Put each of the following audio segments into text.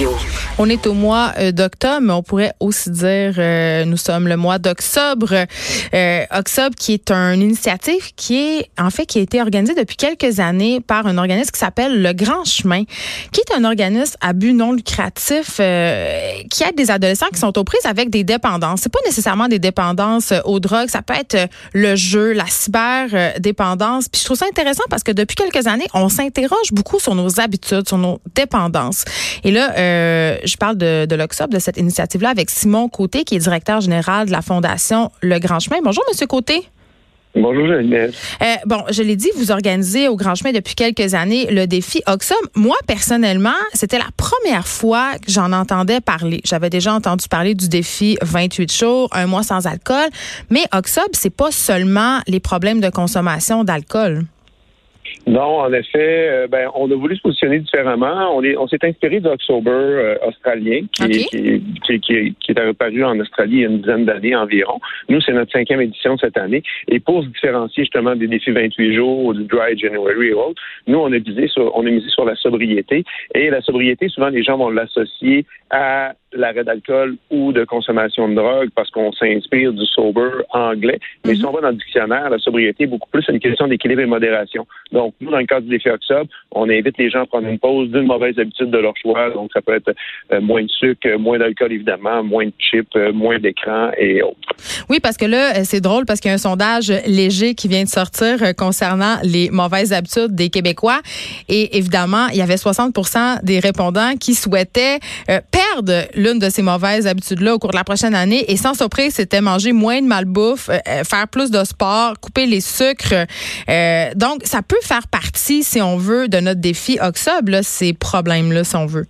Radio. On est au mois euh, d'octobre, mais on pourrait aussi dire euh, nous sommes le mois d'octobre. Euh, octobre qui est une initiative qui est en fait qui a été organisée depuis quelques années par un organisme qui s'appelle le Grand Chemin, qui est un organisme à but non lucratif qui aide des adolescents qui sont aux prises avec des dépendances. C'est pas nécessairement des dépendances aux drogues, ça peut être le jeu, la cyber dépendance. Puis je trouve ça intéressant parce que depuis quelques années, on s'interroge beaucoup sur nos habitudes, sur nos dépendances. Et là, euh, je parle de, de l'OXOP, de cette initiative-là, avec Simon Côté, qui est directeur général de la Fondation Le Grand Chemin. Bonjour, Monsieur Côté. Bonjour Geneviève. Euh, bon, je l'ai dit, vous organisez au Grand Chemin depuis quelques années le défi Oxum. Moi, personnellement, c'était la première fois que j'en entendais parler. J'avais déjà entendu parler du défi 28 jours, un mois sans alcool, mais Oxum, c'est pas seulement les problèmes de consommation d'alcool. Non, en effet, euh, ben, on a voulu se positionner différemment. On est, on s'est inspiré d'October euh, australien, qui, qui, qui, qui, qui, est apparu en Australie il y a une dizaine d'années environ. Nous, c'est notre cinquième édition cette année. Et pour se différencier justement des défis 28 jours, du Dry January et autres, nous, on a visé sur, on a misé sur la sobriété. Et la sobriété, souvent, les gens vont l'associer à l'arrêt d'alcool ou de consommation de drogue parce qu'on s'inspire du sober anglais. Mais si mhm. on va dans le dictionnaire, la sobriété est beaucoup plus une question d'équilibre et modération. Donc, nous, dans le cadre du défi octobre, on invite les gens à prendre une pause d'une mauvaise habitude de leur choix. Donc, ça peut être euh, moins de sucre, moins d'alcool, évidemment, moins de chips, euh, moins d'écran et autres. Oui, parce que là, euh, c'est drôle parce qu'il y a un sondage léger qui vient de sortir concernant les mauvaises habitudes des Québécois. Et évidemment, il y avait 60 des répondants qui souhaitaient perdre l'une de ces mauvaises habitudes-là au cours de la prochaine année. Et sans surprise, c'était manger moins de malbouffe, euh, euh, faire plus de sport, couper les sucres. Euh, donc, ça peut faire partie, si on veut, de notre défi Oxob, ces problèmes-là, si on veut.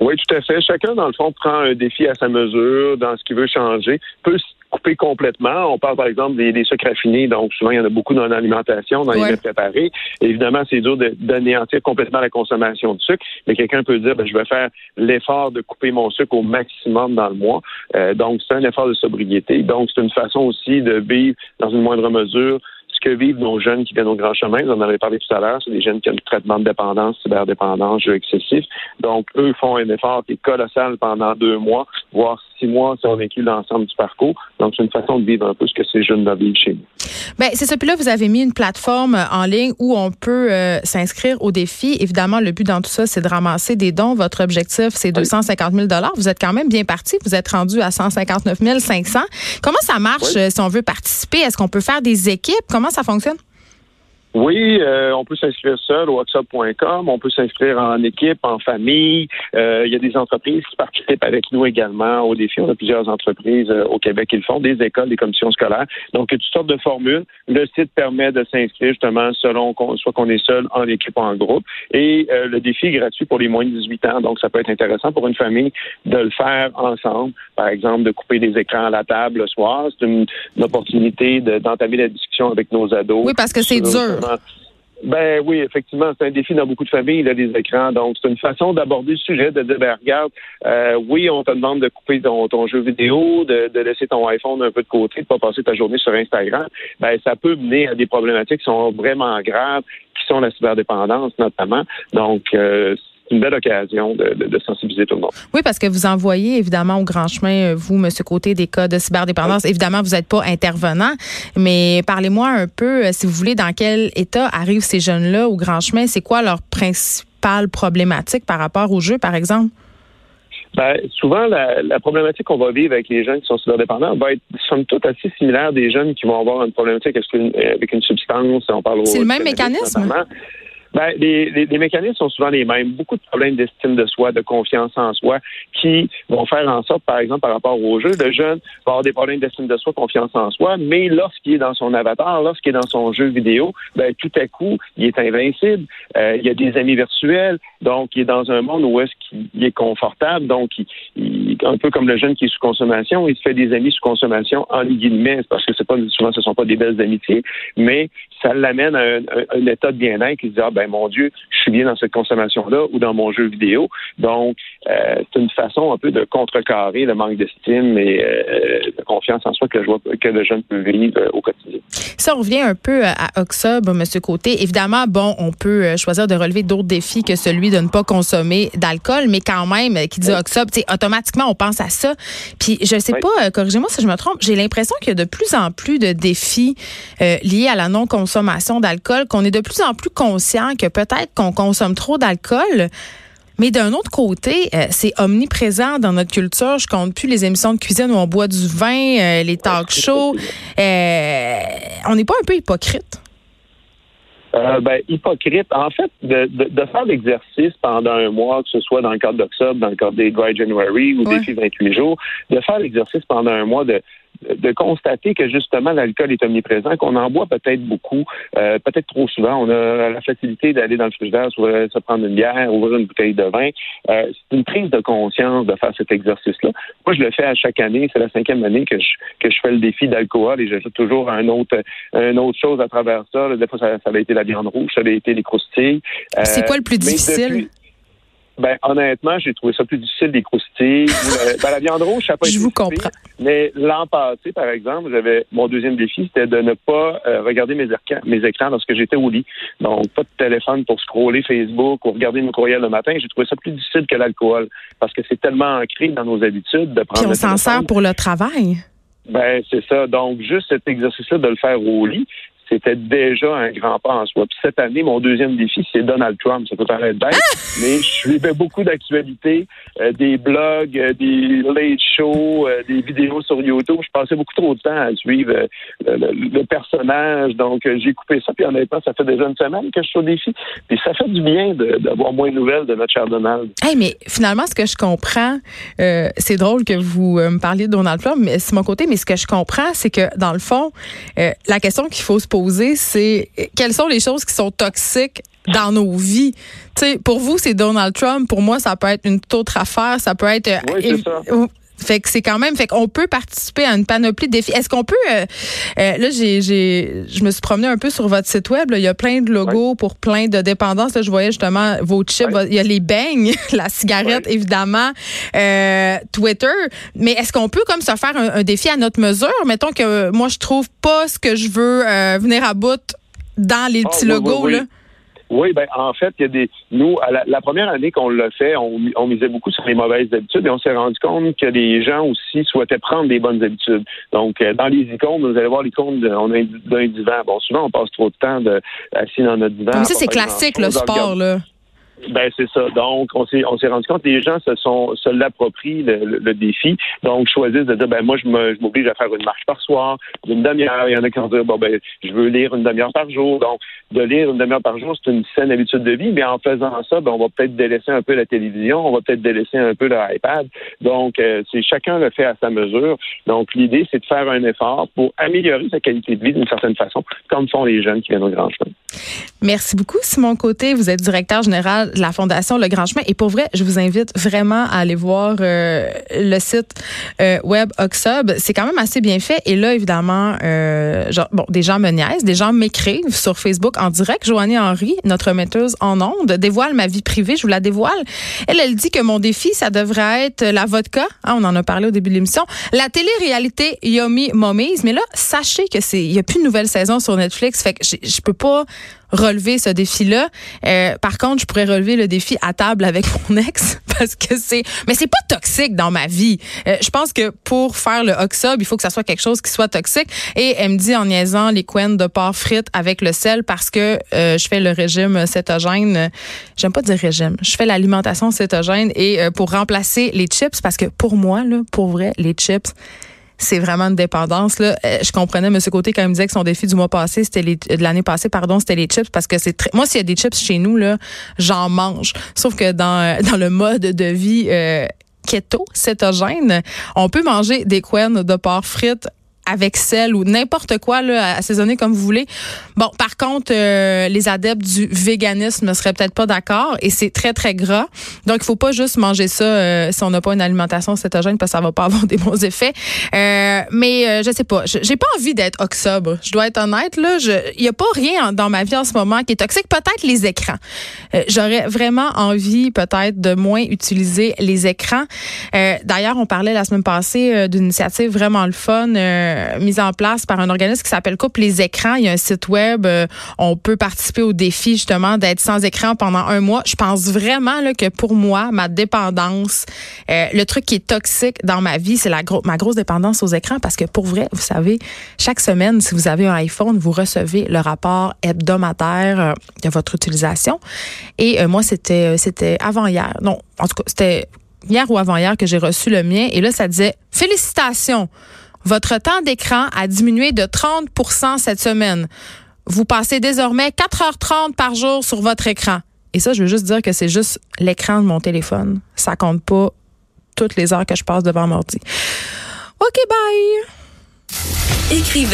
Oui, tout à fait. Chacun, dans le fond, prend un défi à sa mesure dans ce qu'il veut changer. Peut couper complètement. On parle par exemple des, sucres raffinés, donc souvent il y en a beaucoup dans l'alimentation, dans les mets préparés. évidemment, c'est dur d'anéantir complètement la consommation de sucre, mais quelqu'un peut dire ben, je vais faire l'effort de couper mon sucre au maximum dans le mois. Euh, donc c'est un effort de sobriété. Donc c'est une façon aussi de vivre dans une moindre mesure ce que vivent nos jeunes qui viennent au grand chemin. Vous en avez parlé tout à l'heure, c'est des jeunes qui ont le traitement de dépendance, cyberdépendance, jeu excessif. Donc, eux font un effort qui est colossal pendant deux mois, voire six mois si on inclut l'ensemble du parcours. Donc, c'est une façon de vivre un peu ce que ces jeunes vivent chez nous. Bien, c'est ça. Puis là, vous avez mis une plateforme euh, en ligne où on peut euh, s'inscrire au défi. Évidemment, le but dans tout ça, c'est de ramasser des dons. Votre objectif, c'est 250 000 Vous êtes quand même bien parti. Vous êtes rendu à 159 500 Comment ça marche euh, si on veut participer? Est-ce qu'on peut faire des équipes? Comment ça fonctionne? Oui, euh, on peut s'inscrire seul au WhatsApp.com, on peut s'inscrire en équipe, en famille. Euh, il y a des entreprises qui participent avec nous également au défi. On a plusieurs entreprises euh, au Québec qui le font, des écoles, des commissions scolaires. Donc, il y a toutes sortes de formules. Le site permet de s'inscrire justement selon qu'on, soit qu'on est seul, en équipe ou en groupe. Et le défi est gratuit pour les moins de 18 ans. Donc, ça peut être intéressant pour une famille de le faire ensemble. Par exemple, de couper des écrans à la table le soir. C'est une, opportunité d'entamer la discussion avec nos ados. Oui, parce que c'est dur. Ben oui, effectivement, c'est un défi dans beaucoup de familles, il a des écrans. Donc, c'est une façon d'aborder le sujet, de dire, ben regarde, euh, oui, on te demande de couper ton, jeu vidéo, de, laisser ton iPhone un peu de côté, de pas passer ta journée sur Instagram. Ben, ça peut mener à des problématiques qui sont vraiment graves, qui sont la cyberdépendance notamment. Donc, euh, une belle occasion de, sensibiliser tout le monde. Oui, parce que vous envoyez évidemment au grand chemin, euh, vous, Monsieur Côté, des cas de cyberdépendance. Évidemment, vous n'êtes pas intervenant, mais parlez-moi un peu, euh, si vous voulez, dans quel état arrivent ces jeunes-là au grand chemin? C'est quoi leur principale problématique par rapport au jeu, par exemple? Ben, souvent, la, problématique qu'on va vivre avec les jeunes qui sont cyberdépendants va être, somme toute, assez similaire des jeunes qui vont avoir une problématique avec une, substance. On parle C'est le même mécanisme? Ben, les, les, mécanismes sont souvent les mêmes. Beaucoup de problèmes d'estime de soi, de confiance en soi, qui vont faire en sorte, par exemple, par rapport au jeu, le jeune va avoir des problèmes d'estime de soi, confiance en soi, mais lorsqu'il est dans son avatar, lorsqu'il est dans son jeu vidéo, ben, tout à coup, il est invincible. Euh, il a des amis virtuels, donc il est dans un monde où est-ce qu'il est confortable, donc il, un peu comme le jeune qui est sous consommation, il se fait des amis sous consommation en guillemets, parce que c'est pas souvent ce sont pas des belles amitiés, mais ça l'amène à un, état de bien-être qui dit ah ben mon Dieu, je suis bien dans cette consommation-là ou dans mon jeu vidéo. Donc euh, c'est une façon un peu de contrecarrer le manque d'estime et euh, de confiance en soi que je vois que le jeune peut vivre au quotidien. Ça on revient un peu à Oxob, Monsieur Côté. Évidemment, bon, on peut choisir de relever d'autres défis que celui de ne pas consommer d'alcool, mais quand même, qui dit Oxob, automatiquement on pense à ça. Puis je sais pas, corrigez-moi si je me trompe, j'ai l'impression qu'il y a de plus en plus de défis liés à la non-consommation consommation d'alcool, qu'on est de plus en plus conscient que peut-être qu'on consomme trop d'alcool. Mais d'un autre côté, euh, c'est omniprésent dans notre culture. Je compte plus les émissions de cuisine où on boit du vin, euh, les talk shows. Euh, on n'est pas un peu hypocrite? ben, hypocrite. En fait, de, faire l'exercice pendant un mois, que ce soit dans le cadre d'octobre, dans le cadre des Dry January ou des 28 jours, de faire l'exercice pendant un mois de de constater que justement l'alcool est omniprésent, qu'on en boit peut-être beaucoup, euh, peut-être trop souvent. On a la facilité d'aller dans le frigidaire, se prendre une bière, ouvrir une bouteille de vin. Euh, c'est une prise de conscience de faire cet exercice-là. Moi, je le fais à chaque année. C'est la cinquième année que je, que je fais le défi d'alcool et j'ajoute toujours un autre, une autre chose à travers ça. Des fois, ça, ça avait été la viande rouge, ça avait été les croustilles. c'est quoi le plus euh, difficile? Ben, honnêtement, j'ai trouvé ça plus difficile des croustilles. ben, la viande rouge, ça pas Je vous comprends. Mais l'an passé, par exemple, j'avais mon deuxième défi, c'était de ne pas euh, regarder mes, écrans, mes écrans lorsque j'étais au lit. Donc, pas de téléphone pour scroller Facebook ou regarder mes courriels le matin. J'ai trouvé ça plus difficile que l'alcool parce que c'est tellement ancré dans nos habitudes de prendre. Puis on s'en sert pour le travail. Ben, c'est ça. Donc, juste cet exercice-là de le faire au lit, c'était déjà un grand pas en soi. Puis cette année, mon deuxième défi, c'est Donald Trump. Ça peut paraître bête, mais je suivais beaucoup d'actualités, euh, des blogs, euh, des late shows, euh, des vidéos sur YouTube. Je passais beaucoup trop de temps à suivre le, personnage. Donc, j'ai coupé ça. Puis honnêtement, ça fait déjà une semaine que je suis au défi. Puis ça fait du bien d'avoir moins de nouvelles de notre cher Donald. Hey, mais finalement, ce que je comprends, c'est drôle que vous me parliez de Donald Trump, mais c'est mon côté. Mais ce que je comprends, c'est que dans le fond, la question qu'il faut se poser c'est quelles sont les choses qui sont toxiques dans nos vies. sais, pour vous, c'est Donald Trump. Pour moi, ça peut être une toute autre affaire. Ça peut être. Oui, ça. Fait que c'est quand même, fait qu'on peut participer à une panoplie de défis. Est-ce qu'on peut, euh, euh, là, j'ai, j'ai, je me suis promené un peu sur votre site web. il y a plein de logos pour plein de dépendances. Là, je voyais justement vos chips. Il y a les beignes, la cigarette, évidemment, euh, Twitter. Mais est-ce qu'on peut comme se faire un, défi à notre mesure? Mettons que moi, je trouve pas ce que je veux venir à bout dans les ah, petits logos, là. Oui, ben en fait, il y a des. Nous, à la, première année qu'on l'a fait, on, on, misait beaucoup sur les mauvaises habitudes et on s'est rendu compte que les gens aussi souhaitaient prendre des bonnes habitudes. Donc, euh, dans les icônes, vous allez voir l'icône d'un divan. Bon, souvent, on passe trop de temps de, assis dans notre divan. Mais ça, c'est classique, le sport, là. Ben c'est ça. Donc on s'est rendu compte que les gens se sont se l'approprient le, défi. Donc choisissent de dire ben moi je m'oblige à faire une marche par soir, d'une demi-heure. Il y en a qui vont dire bon ben je veux lire une demi-heure par jour. Donc de lire une demi-heure par jour c'est une saine habitude de vie. Mais en faisant ça ben on va peut-être délaisser un peu la télévision, on va peut-être délaisser un peu l'iPad. Donc euh, c'est chacun le fait à sa mesure. Donc l'idée c'est de faire un effort pour améliorer sa qualité de vie d'une certaine façon, comme font les jeunes qui viennent au Grand Chemin. Merci beaucoup Simon Côté. Vous êtes directeur général la Fondation Le Grand Chemin. Et pour vrai, je vous invite vraiment à aller voir euh, le site euh, web Oxub. C'est quand même assez bien fait. Et là, évidemment, euh, genre, bon, des gens me niaisent, des gens m'écrivent sur Facebook en direct. Joanie Henry, notre metteuse en ondes, dévoile ma vie privée. Je vous la dévoile. Elle, elle dit que mon défi, ça devrait être la vodka. Ah, on en a parlé au début de l'émission. La télé-réalité Yomi Mommies. Mais là, sachez que c'est, il y a plus de nouvelle saison sur Netflix. Fait que je peux pas relever ce défi-là. Euh, par contre, je pourrais relever le défi à table avec mon ex parce que c'est, mais c'est pas toxique dans ma vie. Euh, je pense que pour faire le Oxob, il faut que ça soit quelque chose qui soit toxique. Et elle me dit en niaisant les couennes de porc frites avec le sel parce que euh, je fais le régime cétogène. J'aime pas dire régime. Je fais l'alimentation cétogène et pour remplacer les chips parce que pour moi là, pour vrai, les chips c'est vraiment une dépendance. Là. Euh, je comprenais M. Côté quand il me disait que son défi du mois passé, c'était les, de l'année passée, pardon, c'était les chips parce que c'est très. Moi, s'il y a des chips chez nous, là, j'en mange. Sauf que dans, euh, dans le mode de vie euh, keto, cétogène, on peut manger des couennes de porc frites avec sel ou n'importe quoi là, assaisonner comme vous voulez. Bon, par contre, euh, les adeptes du véganisme ne seraient peut-être pas d'accord et c'est très très gras. Donc il faut pas juste manger ça euh, si on n'a pas une alimentation cétogène parce que ça va pas avoir des bons effets. Euh, mais je sais pas, j'ai pas envie d'être oxobre. Je dois être honnête là, il y a pas rien dans ma vie en ce moment qui est toxique, peut-être les écrans. J'aurais vraiment envie peut-être de moins utiliser les écrans. d'ailleurs, on parlait la semaine passée d'une initiative vraiment le fun euh, mise en place par un organisme qui s'appelle Coupe les écrans. Il y a un site web. Euh, on peut participer au défi justement d'être sans écran pendant un mois. Je pense vraiment là, que pour moi, ma dépendance, euh, le truc qui est toxique dans ma vie, c'est la ma grosse dépendance aux écrans parce que pour vrai, vous savez, chaque semaine, si vous avez un iPhone, vous recevez le rapport hebdomadaire de votre utilisation. Et moi, c'était c'était avant hier. Non, en tout cas, c'était hier ou avant-hier que j'ai reçu le mien. Et là, ça disait Félicitations! Votre temps d'écran a diminué de 30% cette semaine. Vous passez désormais 4h30 par jour sur votre écran. Et ça, je veux juste dire que c'est juste l'écran de mon téléphone. Ça compte pas toutes les heures que je passe devant mon ordi. OK, bye. Écrivaine.